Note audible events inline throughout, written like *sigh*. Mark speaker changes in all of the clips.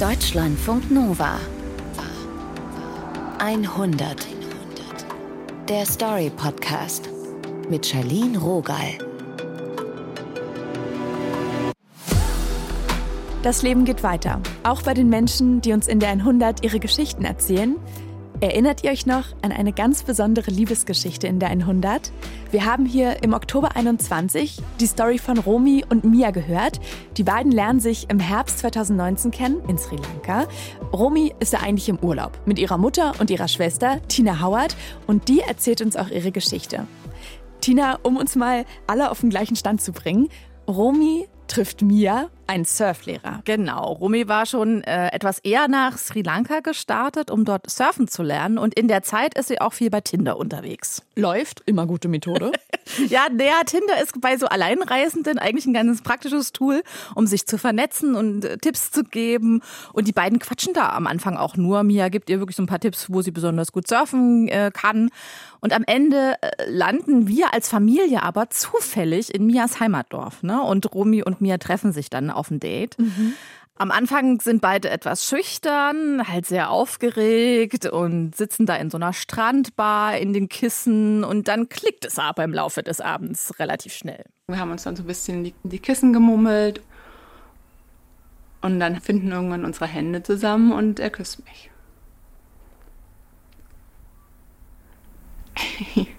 Speaker 1: Deutschlandfunk Nova. 100 Der Story Podcast mit Charlene Rogal.
Speaker 2: Das Leben geht weiter, auch bei den Menschen, die uns in der 100 ihre Geschichten erzählen Erinnert ihr euch noch an eine ganz besondere Liebesgeschichte in der 100? Wir haben hier im Oktober 21 die Story von Romy und Mia gehört. Die beiden lernen sich im Herbst 2019 kennen in Sri Lanka. Romy ist da eigentlich im Urlaub mit ihrer Mutter und ihrer Schwester Tina Howard und die erzählt uns auch ihre Geschichte. Tina, um uns mal alle auf den gleichen Stand zu bringen, Romy trifft Mia, einen Surflehrer.
Speaker 3: Genau. Rumi war schon äh, etwas eher nach Sri Lanka gestartet, um dort surfen zu lernen. Und in der Zeit ist sie auch viel bei Tinder unterwegs.
Speaker 2: Läuft, immer gute Methode. *laughs*
Speaker 3: ja, der Tinder ist bei so Alleinreisenden eigentlich ein ganz praktisches Tool, um sich zu vernetzen und äh, Tipps zu geben. Und die beiden quatschen da am Anfang auch nur. Mia gibt ihr wirklich so ein paar Tipps, wo sie besonders gut surfen äh, kann. Und am Ende äh, landen wir als Familie aber zufällig in Mias Heimatdorf. Ne? Und Romy und Mia treffen sich dann auf ein Date. Mhm. Am Anfang sind beide etwas schüchtern, halt sehr aufgeregt und sitzen da in so einer Strandbar in den Kissen und dann klickt es aber im Laufe des Abends relativ schnell.
Speaker 4: Wir haben uns dann so ein bisschen in die Kissen gemummelt und dann finden irgendwann unsere Hände zusammen und er küsst mich. *laughs*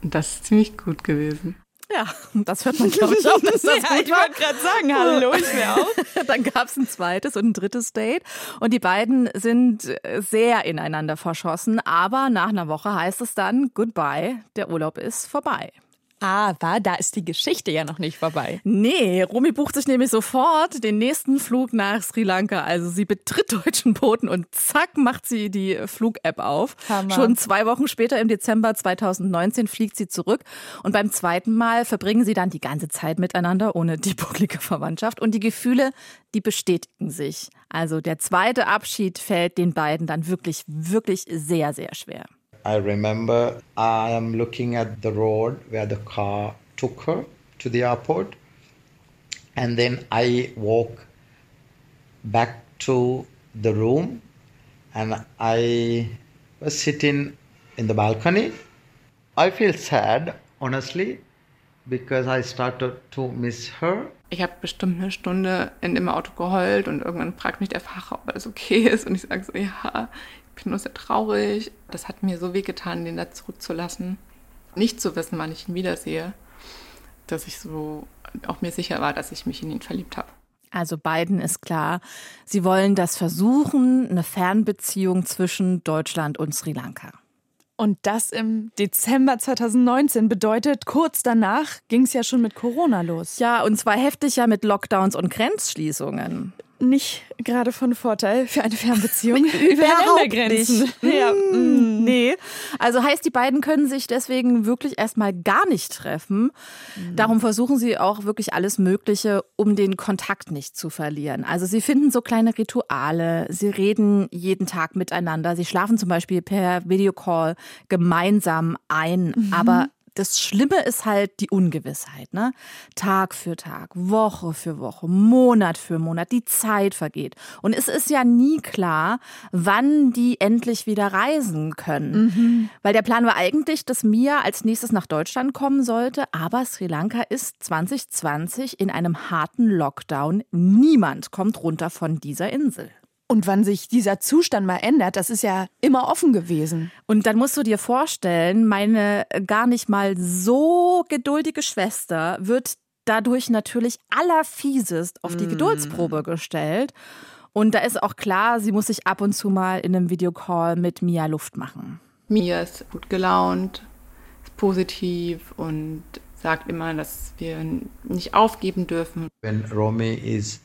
Speaker 4: Das ist ziemlich gut gewesen.
Speaker 3: Ja, *laughs* das hört man, glaube *laughs* ich, auch. Dass das
Speaker 2: ja, ich wollte gerade sagen, hallo, ich wäre auch. *laughs*
Speaker 3: Dann gab es ein zweites und ein drittes Date. Und die beiden sind sehr ineinander verschossen. Aber nach einer Woche heißt es dann, goodbye, der Urlaub ist vorbei.
Speaker 2: Aber da ist die Geschichte ja noch nicht vorbei.
Speaker 3: Nee, Rumi bucht sich nämlich sofort den nächsten Flug nach Sri Lanka. Also sie betritt deutschen Boden und zack macht sie die Flug-App auf. Hammer. Schon zwei Wochen später im Dezember 2019 fliegt sie zurück. Und beim zweiten Mal verbringen sie dann die ganze Zeit miteinander ohne die bucklige Verwandtschaft. Und die Gefühle, die bestätigen sich. Also der zweite Abschied fällt den beiden dann wirklich, wirklich sehr, sehr schwer.
Speaker 5: I remember I am looking at the road where the car took her to the airport, and then I walk back to the room, and I was sitting in the balcony. I feel sad, honestly, because I started to miss her.
Speaker 4: Ich habe bestimmt eine Stunde in dem Auto geheult und irgendwann fragt mich der Fahrer, ob alles okay ist. Und ich sage so, ja, bin nur sehr traurig. Das hat mir so wehgetan, den da zurückzulassen. Nicht zu wissen, wann ich ihn wiedersehe, dass ich so auch mir sicher war, dass ich mich in ihn verliebt habe.
Speaker 3: Also beiden ist klar, sie wollen das versuchen, eine Fernbeziehung zwischen Deutschland und Sri Lanka.
Speaker 2: Und das im Dezember 2019 bedeutet, kurz danach ging es ja schon mit Corona los.
Speaker 3: Ja, und zwar heftig ja mit Lockdowns und Grenzschließungen
Speaker 2: nicht gerade von Vorteil für eine Fernbeziehung *laughs*
Speaker 3: über Ländergrenzen. Nicht. Ja. Mm, nee. Also heißt, die beiden können sich deswegen wirklich erstmal gar nicht treffen. Mhm. Darum versuchen sie auch wirklich alles Mögliche, um den Kontakt nicht zu verlieren. Also sie finden so kleine Rituale, sie reden jeden Tag miteinander, sie schlafen zum Beispiel per Videocall gemeinsam ein, mhm. aber das Schlimme ist halt die Ungewissheit. Ne? Tag für Tag, Woche für Woche, Monat für Monat, die Zeit vergeht. Und es ist ja nie klar, wann die endlich wieder reisen können. Mhm. Weil der Plan war eigentlich, dass Mia als nächstes nach Deutschland kommen sollte, aber Sri Lanka ist 2020 in einem harten Lockdown. Niemand kommt runter von dieser Insel.
Speaker 2: Und wann sich dieser Zustand mal ändert, das ist ja immer offen gewesen.
Speaker 3: Und dann musst du dir vorstellen, meine gar nicht mal so geduldige Schwester wird dadurch natürlich allerfiesest auf die mm. Geduldsprobe gestellt. Und da ist auch klar, sie muss sich ab und zu mal in einem Videocall mit Mia Luft machen.
Speaker 4: Mia ist gut gelaunt, ist positiv und sagt immer, dass wir nicht aufgeben dürfen.
Speaker 5: When Romy is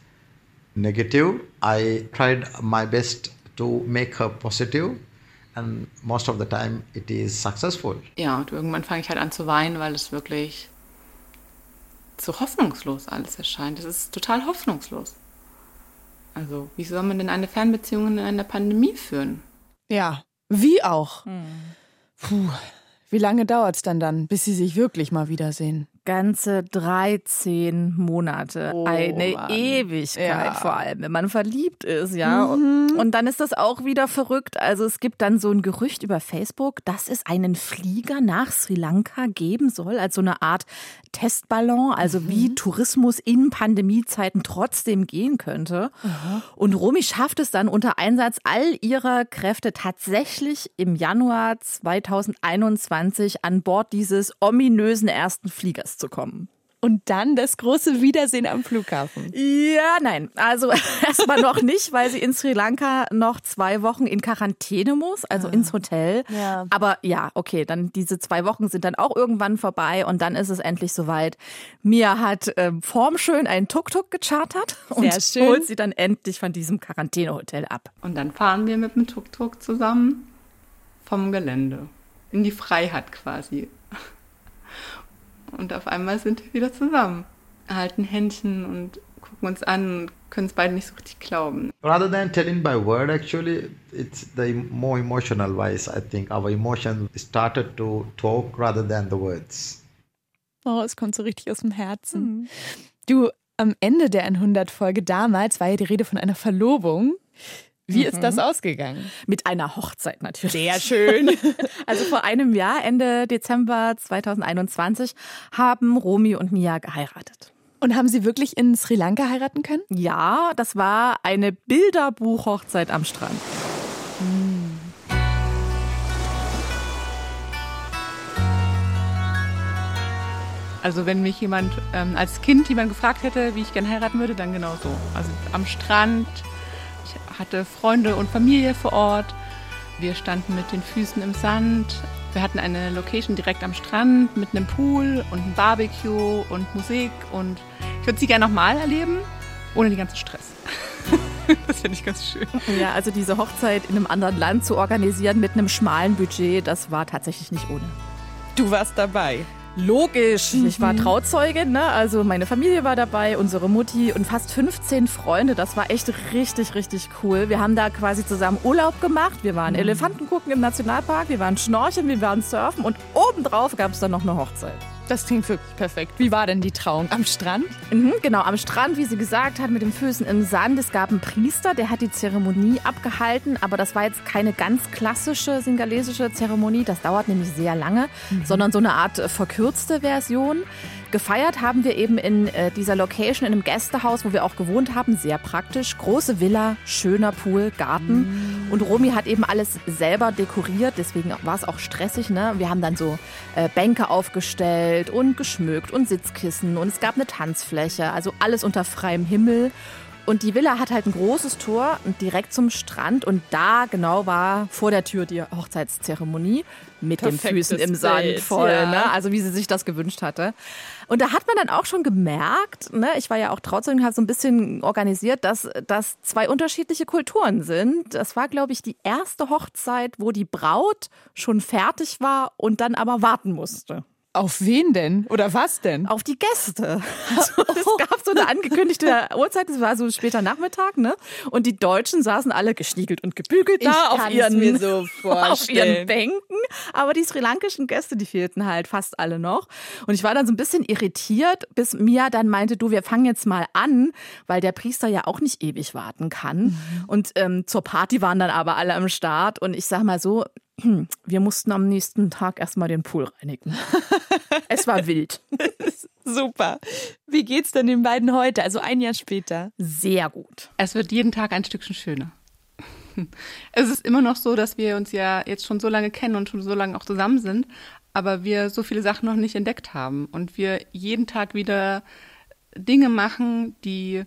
Speaker 5: negative. I tried my best to make her positive and most of the time it is successful.
Speaker 4: Ja, und irgendwann fange ich halt an zu weinen, weil es wirklich so hoffnungslos alles erscheint. Es ist total hoffnungslos. Also, wie soll man denn eine Fernbeziehung in einer Pandemie führen?
Speaker 2: Ja, wie auch. Hm. Puh, wie lange dauert es dann dann, bis sie sich wirklich mal wiedersehen?
Speaker 3: Ganze 13 Monate.
Speaker 2: Oh,
Speaker 3: Eine
Speaker 2: Mann.
Speaker 3: Ewigkeit
Speaker 2: Ja.
Speaker 3: vor allem, wenn man verliebt ist, ja. Und, und dann ist das auch wieder verrückt. Also es gibt dann so ein Gerücht über Facebook, dass es einen Flieger nach Sri Lanka geben soll, als so eine Art Testballon, also wie Tourismus in Pandemiezeiten trotzdem gehen könnte. Und Romy schafft es dann unter Einsatz all ihrer Kräfte tatsächlich im Januar 2021 an Bord dieses ominösen ersten Fliegers zu kommen.
Speaker 2: Und dann das große Wiedersehen am Flughafen.
Speaker 3: Ja, nein. Also *laughs* erstmal noch nicht, weil sie in Sri Lanka noch zwei Wochen in Quarantäne muss, also ins Hotel.
Speaker 2: Ja.
Speaker 3: Aber ja, okay, dann diese zwei Wochen sind dann auch irgendwann vorbei und dann ist es endlich soweit. Mia hat ähm, formschön einen Tuk-Tuk gechartert und holt sie dann endlich von diesem Quarantänehotel ab.
Speaker 4: Und dann fahren wir mit dem Tuk-Tuk zusammen vom Gelände in die Freiheit quasi. Und auf einmal sind wir wieder zusammen, halten Händchen und gucken uns an und können es beide nicht so richtig glauben.
Speaker 5: Rather than telling by word, actually, it's the more emotional wise. I think our emotions started to talk rather than the words.
Speaker 2: Oh, es kommt so richtig aus dem Herzen. Du, am Ende der 100-Folge damals war ja die Rede von einer Verlobung. Wie ist das ausgegangen?
Speaker 3: Mit einer Hochzeit natürlich.
Speaker 2: Sehr schön. *laughs*
Speaker 3: Also vor einem Jahr, Ende Dezember 2021, haben Romy und Mia geheiratet.
Speaker 2: Und haben Sie wirklich in Sri Lanka heiraten können?
Speaker 3: Ja, das war eine Bilderbuch-Hochzeit am Strand.
Speaker 4: Also wenn mich jemand ähm, als Kind jemand gefragt hätte, wie ich gern heiraten würde, dann genau so. Also am Strand. Ich hatte Freunde und Familie vor Ort. Wir standen mit den Füßen im Sand. Wir hatten eine Location direkt am Strand mit einem Pool und einem Barbecue und Musik. Und ich würde sie gerne nochmal erleben, ohne den ganzen Stress. *laughs* das finde ich ganz schön.
Speaker 3: Ja, also diese Hochzeit in einem anderen Land zu organisieren mit einem schmalen Budget, das war tatsächlich nicht ohne.
Speaker 2: Du warst dabei.
Speaker 3: Logisch. Ich war Trauzeugin, ne? also meine Familie war dabei, unsere Mutti und fast 15 Freunde. Das war echt richtig, richtig cool. Wir haben da quasi zusammen Urlaub gemacht. Wir waren Elefanten gucken im Nationalpark, wir waren schnorcheln, wir waren surfen und obendrauf gab es dann noch eine Hochzeit.
Speaker 2: Das klingt wirklich perfekt. Wie war denn die Trauung? Am Strand?
Speaker 3: Mhm, genau, am Strand, wie sie gesagt hat, mit den Füßen im Sand. Es gab einen Priester, der hat die Zeremonie abgehalten, aber das war jetzt keine ganz klassische singalesische Zeremonie. Das dauert nämlich sehr lange, sondern so eine Art äh, verkürzte Version. Gefeiert haben wir eben in äh, dieser Location, in einem Gästehaus, wo wir auch gewohnt haben. Sehr praktisch. Große Villa, schöner Pool, Garten. Und Romy hat eben alles selber dekoriert, deswegen war es auch stressig. Ne? Wir haben dann so äh, Bänke aufgestellt und geschmückt und Sitzkissen und es gab eine Tanzfläche. Also alles unter freiem Himmel. Und die Villa hat halt ein großes Tor direkt zum Strand. Und da genau war vor der Tür die Hochzeitszeremonie mit den
Speaker 2: Perfektes
Speaker 3: Füßen im Sand
Speaker 2: Bild,
Speaker 3: voll.
Speaker 2: ja.
Speaker 3: Ne? Also wie sie sich das gewünscht hatte. Und da hat man dann auch schon gemerkt, ne, ich war ja auch Trauzeugin, habe so ein bisschen organisiert, dass das zwei unterschiedliche Kulturen sind. Das war, glaube ich, die erste Hochzeit, wo die Braut schon fertig war und dann aber warten musste.
Speaker 2: Auf wen denn? Oder was denn?
Speaker 3: Auf die Gäste. Also, *laughs* es gab so eine angekündigte *laughs* Uhrzeit, es war so später Nachmittag, ne? Und die Deutschen saßen alle geschniegelt und gebügelt da auf ihren,
Speaker 2: mir so *laughs*
Speaker 3: auf ihren
Speaker 2: vorstellen.
Speaker 3: Bänken. Aber die sri lankischen Gäste, die fehlten halt fast alle noch. Und ich war dann so ein bisschen irritiert, bis Mia dann meinte, du, wir fangen jetzt mal an, weil der Priester ja auch nicht ewig warten kann. Und ähm, zur Party waren dann aber alle am Start. Und ich sag mal so, *clears throat* wir mussten am nächsten Tag erstmal den Pool reinigen. es war *laughs* wild.
Speaker 2: Super. Wie geht's denn den beiden heute, also ein Jahr später?
Speaker 3: Sehr gut.
Speaker 4: Es wird jeden Tag ein Stückchen schöner. *laughs* Es ist immer noch so, dass wir uns ja jetzt schon so lange kennen und schon so lange auch zusammen sind, aber wir so viele Sachen noch nicht entdeckt haben und wir jeden Tag wieder Dinge machen, die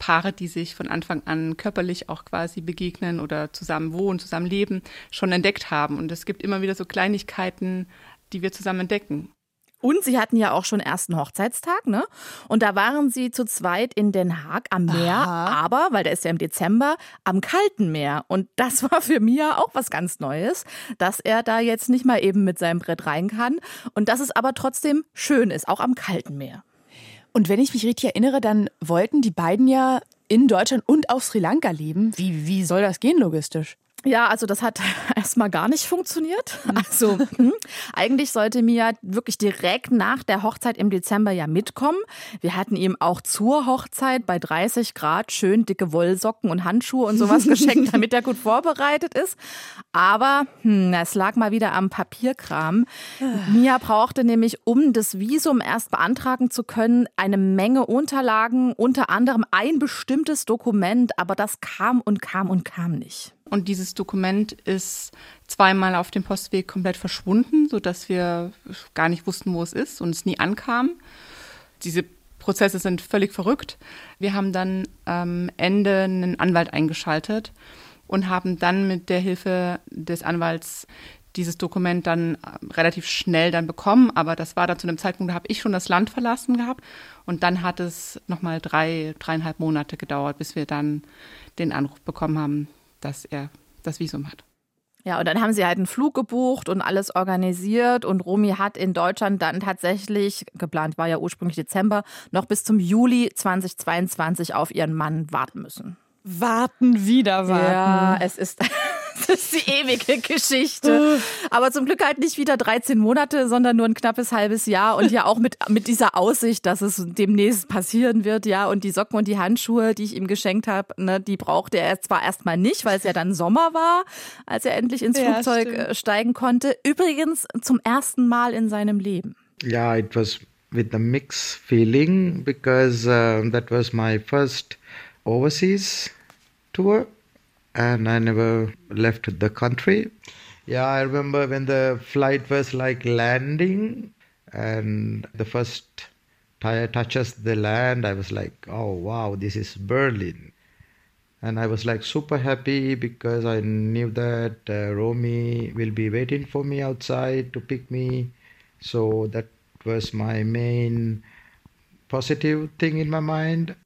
Speaker 4: Paare, die sich von Anfang an körperlich auch quasi begegnen oder zusammen wohnen, zusammen leben, schon entdeckt haben. Und es gibt immer wieder so Kleinigkeiten, die wir zusammen entdecken.
Speaker 3: Und sie hatten ja auch schon ersten Hochzeitstag, ne? Und da waren sie zu zweit in Den Haag am Meer,
Speaker 2: Aha.
Speaker 3: aber, weil der ist ja im Dezember, am kalten Meer. Und das *laughs* war für Mia auch was ganz Neues, dass er da jetzt nicht mal eben mit seinem Brett rein kann. Und dass es aber trotzdem schön ist, auch am kalten Meer.
Speaker 2: Und wenn ich mich richtig erinnere, dann wollten die beiden ja in Deutschland und auf Sri Lanka leben. Wie, wie soll das gehen logistisch?
Speaker 3: Ja, also das hat *laughs* erstmal gar nicht funktioniert. Also hm, eigentlich sollte Mia wirklich direkt nach der Hochzeit im Dezember ja mitkommen. Wir hatten ihm auch zur Hochzeit bei 30 Grad schön dicke Wollsocken und Handschuhe und sowas *laughs* geschenkt, damit er gut vorbereitet ist. Aber hm, es lag mal wieder am Papierkram. Mia brauchte nämlich, um das Visum erst beantragen zu können, eine Menge Unterlagen, unter anderem ein bestimmtes Dokument, aber das kam und kam und kam nicht.
Speaker 4: Und dieses Dokument ist zweimal auf dem Postweg komplett verschwunden, sodass wir gar nicht wussten, wo es ist und es nie ankam. Diese Prozesse sind völlig verrückt. Wir haben dann am Ende einen Anwalt eingeschaltet und haben dann mit der Hilfe des Anwalts dieses Dokument dann äh, relativ schnell dann bekommen, aber das war dann zu einem Zeitpunkt, da habe ich schon das Land verlassen gehabt und dann hat es nochmal drei, dreieinhalb Monate gedauert, bis wir dann den Anruf bekommen haben, dass er das Visum hat.
Speaker 3: Ja, und dann haben sie halt einen Flug gebucht und alles organisiert. Und Romy hat in Deutschland dann tatsächlich, geplant war ja ursprünglich Dezember, noch bis zum Juli 2022 auf ihren Mann warten müssen.
Speaker 2: Warten, wieder warten.
Speaker 3: Ja, es ist *laughs* Das ist die ewige Geschichte. Aber zum Glück halt nicht wieder 13 Monate, sondern nur ein knappes halbes Jahr und ja auch mit, mit dieser Aussicht, dass es demnächst passieren wird, ja. Und die Socken und die Handschuhe, die ich ihm geschenkt habe, ne, die brauchte er zwar erstmal nicht, weil es ja dann Sommer war, als er endlich ins ja, Flugzeug stimmt. Äh, steigen konnte. Übrigens zum ersten Mal in seinem Leben.
Speaker 5: Ja, it was with a mixed feeling because uh, that was my first overseas tour. and I never left the country. Yeah, I remember when the flight was like landing and the first tire touches the land, I was like, oh wow, this is Berlin. And I was like super happy because I knew that uh, Romy will be waiting for me outside to pick me. So that was my main positive thing in my mind.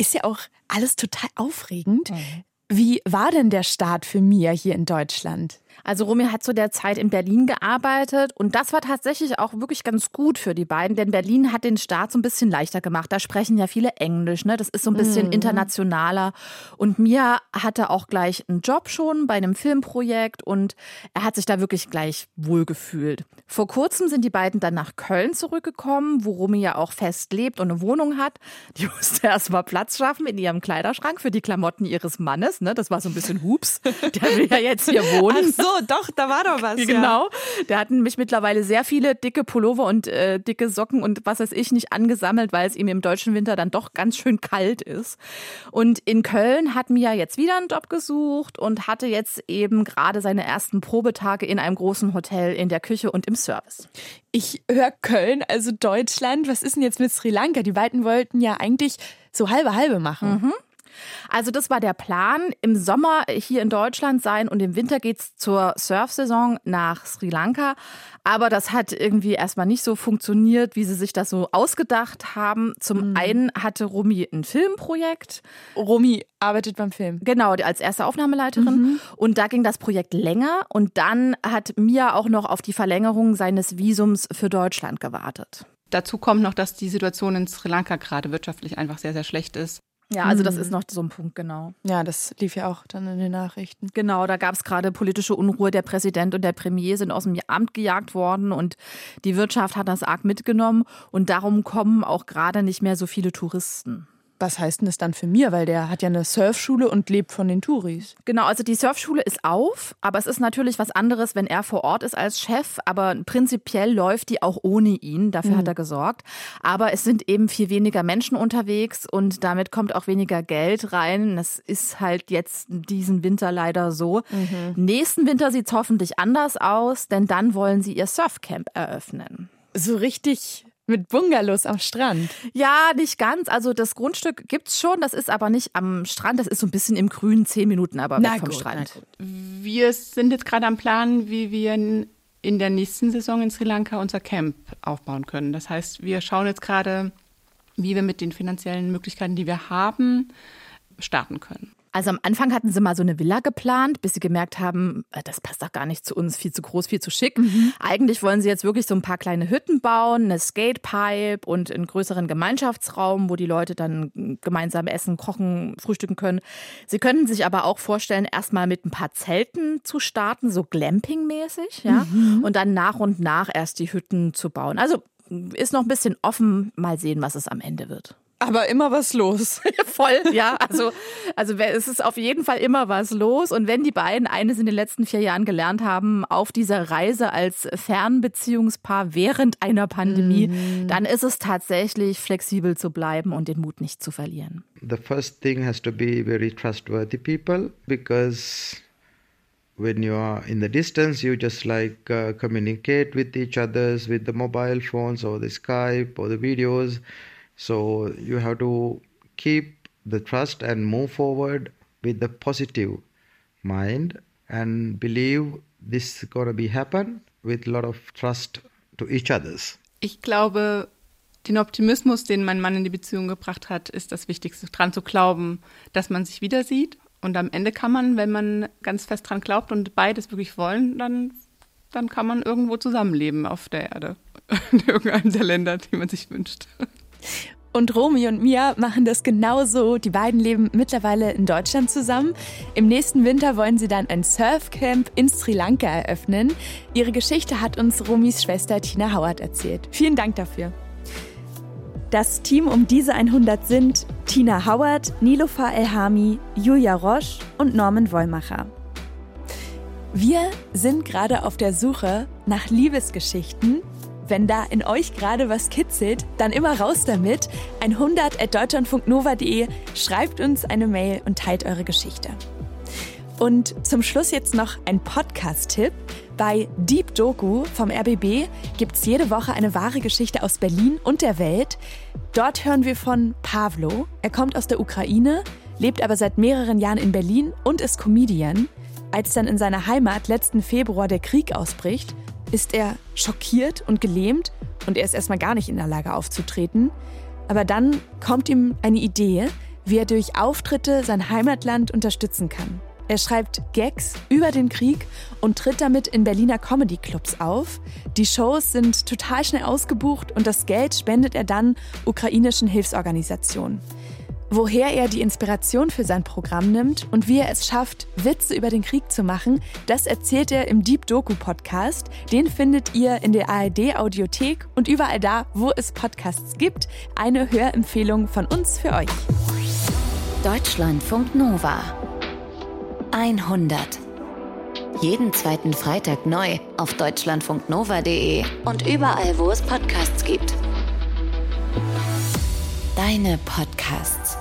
Speaker 2: Ist ja auch alles total aufregend. Mhm. Wie war denn der Start für Mia hier in Deutschland?
Speaker 3: Also Romy hat zu der Zeit in Berlin gearbeitet und das war tatsächlich auch wirklich ganz gut für die beiden, denn Berlin hat den Start so ein bisschen leichter gemacht. Da sprechen ja viele Englisch, ne? Das ist so ein bisschen mhm. internationaler. Und Mia hatte auch gleich einen Job schon bei einem Filmprojekt und er hat sich da wirklich gleich wohlgefühlt. Vor kurzem sind die beiden dann nach Köln zurückgekommen, wo Romy ja auch fest lebt und eine Wohnung hat. Die musste erst mal Platz schaffen in ihrem Kleiderschrank für die Klamotten ihres Mannes, ne? Das war so ein bisschen Hups. Der will ja jetzt hier wohnen.
Speaker 2: Ach so, doch, da war doch was.
Speaker 3: Genau. Ja. Der hat nämlich mittlerweile sehr viele dicke Pullover und äh, dicke Socken und was weiß ich nicht angesammelt, weil es ihm im deutschen Winter dann doch ganz schön kalt ist. Und in Köln hat Mia jetzt wieder einen Job gesucht und hatte jetzt eben gerade seine ersten Probetage in einem großen Hotel in der Küche und im Service.
Speaker 2: Ich höre Köln, also Deutschland. Was ist denn jetzt mit Sri Lanka? Die beiden wollten ja eigentlich so halbe halbe machen.
Speaker 3: Mhm. Also das war der Plan, im Sommer hier in Deutschland sein und im Winter geht es zur Surfsaison nach Sri Lanka. Aber das hat irgendwie erstmal nicht so funktioniert, wie sie sich das so ausgedacht haben. Zum mhm. einen hatte Romy ein Filmprojekt.
Speaker 2: Romy arbeitet beim Film.
Speaker 3: Genau, als erste Aufnahmeleiterin. Mhm. Und da ging das Projekt länger. Und dann hat Mia auch noch auf die Verlängerung seines Visums für Deutschland gewartet.
Speaker 4: Dazu kommt noch, dass die Situation in Sri Lanka gerade wirtschaftlich einfach sehr, sehr schlecht ist.
Speaker 3: Ja, also das hm. ist noch so ein Punkt, genau.
Speaker 2: Ja, das lief ja auch dann in den Nachrichten.
Speaker 3: Genau, da gab es gerade politische Unruhe. Der Präsident und der Premier sind aus dem Amt gejagt worden und die Wirtschaft hat das arg mitgenommen und darum kommen auch gerade nicht mehr so viele Touristen.
Speaker 2: Was heißt denn das dann für mir? Weil der hat ja eine Surfschule und lebt von den Touris.
Speaker 3: Genau, also die Surfschule ist auf, aber es ist natürlich was anderes, wenn er vor Ort ist als Chef. Aber prinzipiell läuft die auch ohne ihn. Dafür mhm. hat er gesorgt. Aber es sind eben viel weniger Menschen unterwegs und damit kommt auch weniger Geld rein. Das ist halt jetzt diesen Winter leider so. Mhm. Nächsten Winter sieht es hoffentlich anders aus, denn dann wollen sie ihr Surfcamp eröffnen.
Speaker 2: So richtig mit Bungalows am Strand?
Speaker 3: Ja, nicht ganz. Also das Grundstück gibt es schon, das ist aber nicht am Strand, das ist so ein bisschen im Grünen, zehn Minuten aber na weg vom gut, Strand.
Speaker 4: Wir sind jetzt gerade am Plan, wie wir in der nächsten Saison in Sri Lanka unser Camp aufbauen können. Das heißt, wir schauen jetzt gerade, wie wir mit den finanziellen Möglichkeiten, die wir haben, starten können.
Speaker 3: Also am Anfang hatten sie mal so eine Villa geplant, bis sie gemerkt haben, äh, das passt doch gar nicht zu uns, viel zu groß, viel zu schick. Mhm. Eigentlich wollen sie jetzt wirklich so ein paar kleine Hütten bauen, eine Skatepipe und einen größeren Gemeinschaftsraum, wo die Leute dann gemeinsam essen, kochen, frühstücken können. Sie könnten sich aber auch vorstellen, erstmal mit ein paar Zelten zu starten, so Glamping-mäßig, ja, mhm. und dann nach und nach erst die Hütten zu bauen. Also ist noch ein bisschen offen, mal sehen, was es am Ende wird.
Speaker 2: Aber immer was los. *laughs*
Speaker 3: Voll, ja. Also, also es ist auf jeden Fall immer was los. Und wenn die beiden eines in den letzten vier Jahren gelernt haben, auf dieser Reise als Fernbeziehungspaar während einer Pandemie, mhm. dann ist es tatsächlich flexibel zu bleiben und den Mut nicht zu verlieren.
Speaker 5: The first thing has to be very trustworthy people because when you are in the distance you just like uh, communicate with each others with the mobile phones or the Skype or the videos. So you have to keep the trust and move forward with the positive mind and believe this is to be happen with a lot of trust to each others.
Speaker 4: Ich glaube, den Optimismus, den mein Mann in die Beziehung gebracht hat, ist das Wichtigste, dran zu glauben, dass man sich wieder sieht. Und am Ende kann man, wenn man ganz fest dran glaubt und beides wirklich wollen, dann, dann kann man irgendwo zusammenleben auf der Erde. *laughs* In irgendeinem der Länder, die man sich wünscht.
Speaker 2: Und Romy und Mia machen das genauso. Die beiden leben mittlerweile in Deutschland zusammen. Im nächsten Winter wollen sie dann ein Surfcamp in Sri Lanka eröffnen. Ihre Geschichte hat uns Romys Schwester Tina Howard erzählt. Vielen Dank dafür. Das Team um diese 100 sind Tina Howard, Nilofa Elhami, Julia Roche und Norman Wollmacher. Wir sind gerade auf der Suche nach Liebesgeschichten, wenn da in euch gerade was kitzelt, dann immer raus damit. 100 at deutschlandfunknova.de schreibt uns eine Mail und teilt eure Geschichte. Und zum Schluss jetzt noch ein Podcast-Tipp. Bei Deep Doku vom RBB gibt es jede Woche eine wahre Geschichte aus Berlin und der Welt. Dort hören wir von Pavlo. Er kommt aus der Ukraine, lebt aber seit mehreren Jahren in Berlin und ist Comedian. Als dann in seiner Heimat letzten Februar der Krieg ausbricht, ist er schockiert und gelähmt und er ist erstmal gar nicht in der Lage aufzutreten. Aber dann kommt ihm eine Idee, wie er durch Auftritte sein Heimatland unterstützen kann. Er schreibt Gags über den Krieg und tritt damit in Berliner Comedy-Clubs auf. Die Shows sind total schnell ausgebucht und das Geld spendet er dann ukrainischen Hilfsorganisationen. Woher er die Inspiration für sein Programm nimmt und wie er es schafft, Witze über den Krieg zu machen, das erzählt er im Deep Doku Podcast. Den findet ihr in der ARD Audiothek und überall da, wo es Podcasts gibt. Eine Hörempfehlung von uns für euch.
Speaker 1: Deutschlandfunk Nova 100. Jeden zweiten Freitag neu auf deutschlandfunknova.de und überall, wo es Podcasts gibt. Deine Podcasts.